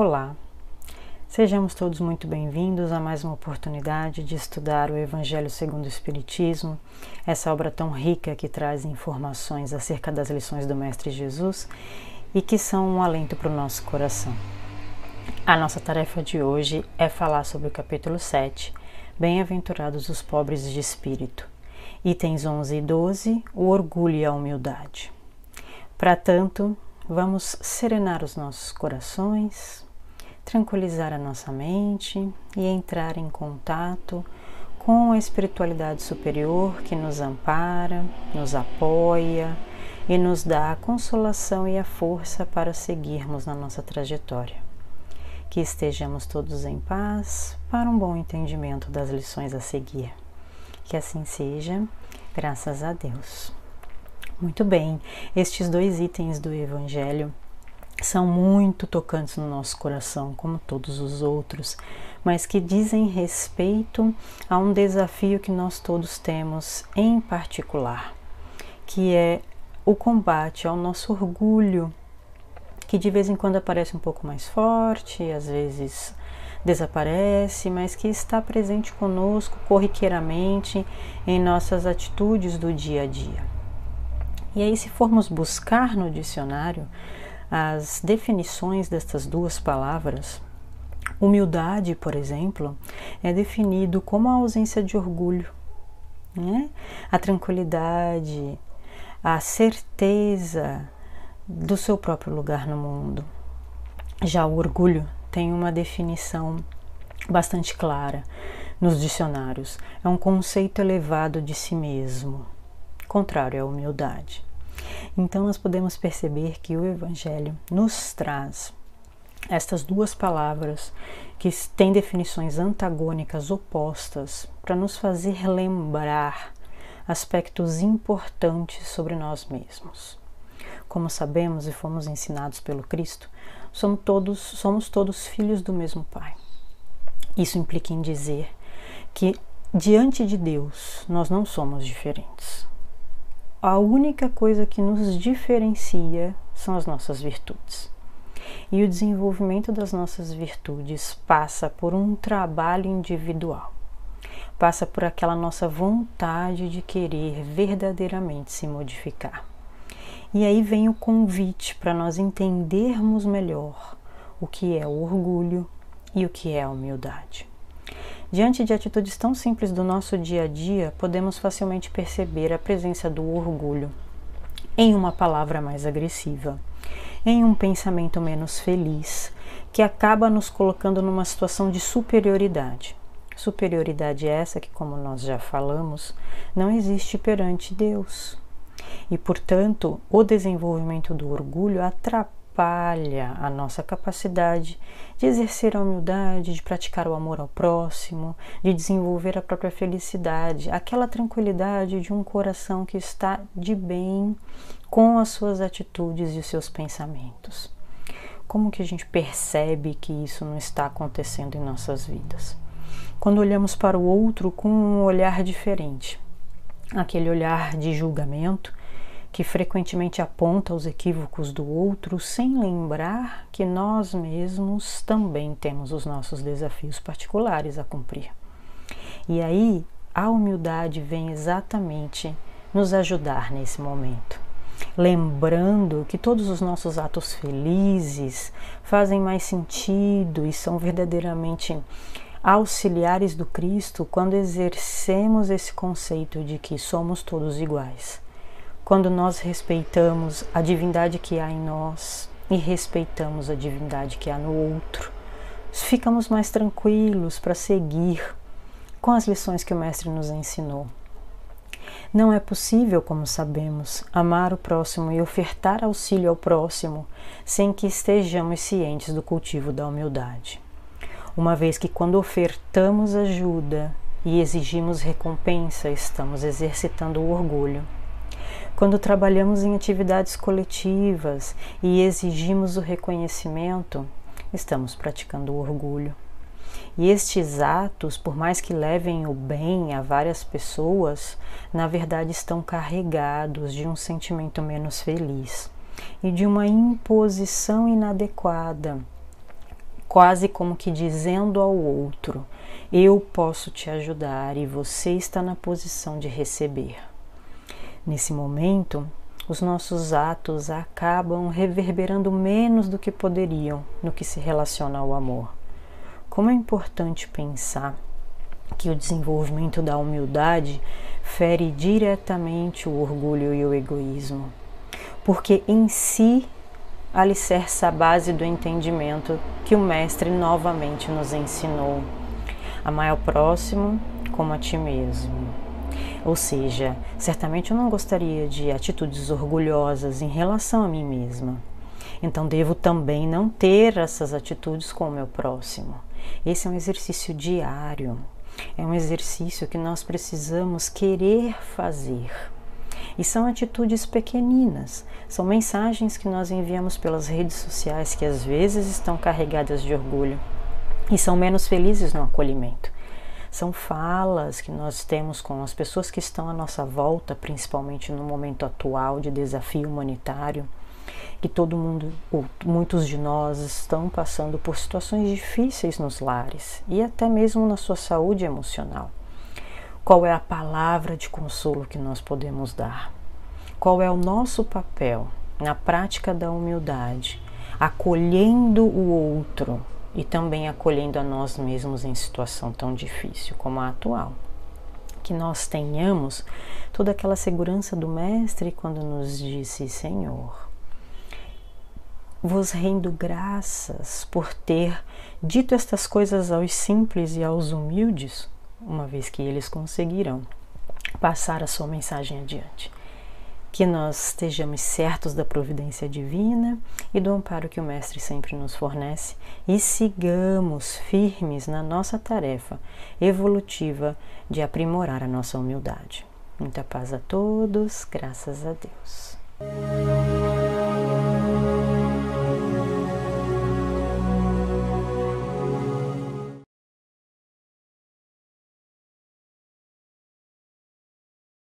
Olá, sejamos todos muito bem-vindos a mais uma oportunidade de estudar o Evangelho segundo o Espiritismo, essa obra tão rica que traz informações acerca das lições do Mestre Jesus e que são um alento para o nosso coração. A nossa tarefa de hoje é falar sobre o capítulo 7, Bem-aventurados os pobres de espírito, itens 11 e 12, o orgulho e a humildade. Para tanto, vamos serenar os nossos corações, tranquilizar a nossa mente e entrar em contato com a espiritualidade superior que nos ampara, nos apoia e nos dá a consolação e a força para seguirmos na nossa trajetória. Que estejamos todos em paz para um bom entendimento das lições a seguir. Que assim seja, graças a Deus. Muito bem, estes dois itens do Evangelho são muito tocantes no nosso coração, como todos os outros, mas que dizem respeito a um desafio que nós todos temos em particular, que é o combate ao nosso orgulho, que de vez em quando aparece um pouco mais forte, às vezes desaparece, mas que está presente conosco corriqueiramente em nossas atitudes do dia a dia. E aí, se formos buscar no dicionário as definições destas duas palavras, humildade, por exemplo, é definido como a ausência de orgulho, né? a tranquilidade, a certeza do seu próprio lugar no mundo. Já o orgulho tem uma definição bastante clara nos dicionários. É um conceito elevado de si mesmo, contrário à humildade. Então, nós podemos perceber que o Evangelho nos traz estas duas palavras que têm definições antagônicas opostas para nos fazer lembrar aspectos importantes sobre nós mesmos. Como sabemos e fomos ensinados pelo Cristo, somos todos, somos todos filhos do mesmo Pai. Isso implica em dizer que diante de Deus nós não somos diferentes a única coisa que nos diferencia são as nossas virtudes. E o desenvolvimento das nossas virtudes passa por um trabalho individual, passa por aquela nossa vontade de querer verdadeiramente se modificar. E aí vem o convite para nós entendermos melhor o que é o orgulho e o que é a humildade. Diante de atitudes tão simples do nosso dia a dia, podemos facilmente perceber a presença do orgulho em uma palavra mais agressiva, em um pensamento menos feliz, que acaba nos colocando numa situação de superioridade. Superioridade essa que, como nós já falamos, não existe perante Deus. E, portanto, o desenvolvimento do orgulho atrapalha atrapalha a nossa capacidade de exercer a humildade, de praticar o amor ao próximo, de desenvolver a própria felicidade, aquela tranquilidade de um coração que está de bem com as suas atitudes e os seus pensamentos. Como que a gente percebe que isso não está acontecendo em nossas vidas? Quando olhamos para o outro com um olhar diferente, aquele olhar de julgamento, que frequentemente aponta os equívocos do outro sem lembrar que nós mesmos também temos os nossos desafios particulares a cumprir. E aí a humildade vem exatamente nos ajudar nesse momento. Lembrando que todos os nossos atos felizes fazem mais sentido e são verdadeiramente auxiliares do Cristo quando exercemos esse conceito de que somos todos iguais quando nós respeitamos a divindade que há em nós e respeitamos a divindade que há no outro, ficamos mais tranquilos para seguir com as lições que o Mestre nos ensinou. Não é possível, como sabemos, amar o próximo e ofertar auxílio ao próximo sem que estejamos cientes do cultivo da humildade. Uma vez que, quando ofertamos ajuda e exigimos recompensa, estamos exercitando o orgulho quando trabalhamos em atividades coletivas e exigimos o reconhecimento, estamos praticando o orgulho. E estes atos, por mais que levem o bem a várias pessoas, na verdade estão carregados de um sentimento menos feliz e de uma imposição inadequada quase como que dizendo ao outro: Eu posso te ajudar e você está na posição de receber. Nesse momento, os nossos atos acabam reverberando menos do que poderiam no que se relaciona ao amor. Como é importante pensar que o desenvolvimento da humildade fere diretamente o orgulho e o egoísmo, porque em si alicerça a base do entendimento que o Mestre novamente nos ensinou: amar ao próximo como a ti mesmo. Ou seja, certamente eu não gostaria de atitudes orgulhosas em relação a mim mesma. Então devo também não ter essas atitudes com o meu próximo. Esse é um exercício diário. É um exercício que nós precisamos querer fazer. E são atitudes pequeninas, são mensagens que nós enviamos pelas redes sociais que às vezes estão carregadas de orgulho e são menos felizes no acolhimento. São falas que nós temos com as pessoas que estão à nossa volta, principalmente no momento atual de desafio humanitário, que todo mundo, ou muitos de nós, estão passando por situações difíceis nos lares e até mesmo na sua saúde emocional. Qual é a palavra de consolo que nós podemos dar? Qual é o nosso papel na prática da humildade, acolhendo o outro e também acolhendo a nós mesmos em situação tão difícil como a atual? Que nós tenhamos toda aquela segurança do Mestre quando nos disse: Senhor, vos rendo graças por ter dito estas coisas aos simples e aos humildes, uma vez que eles conseguirão passar a sua mensagem adiante. Que nós estejamos certos da providência divina e do amparo que o Mestre sempre nos fornece e sigamos firmes na nossa tarefa evolutiva de aprimorar a nossa humildade. Muita paz a todos, graças a Deus.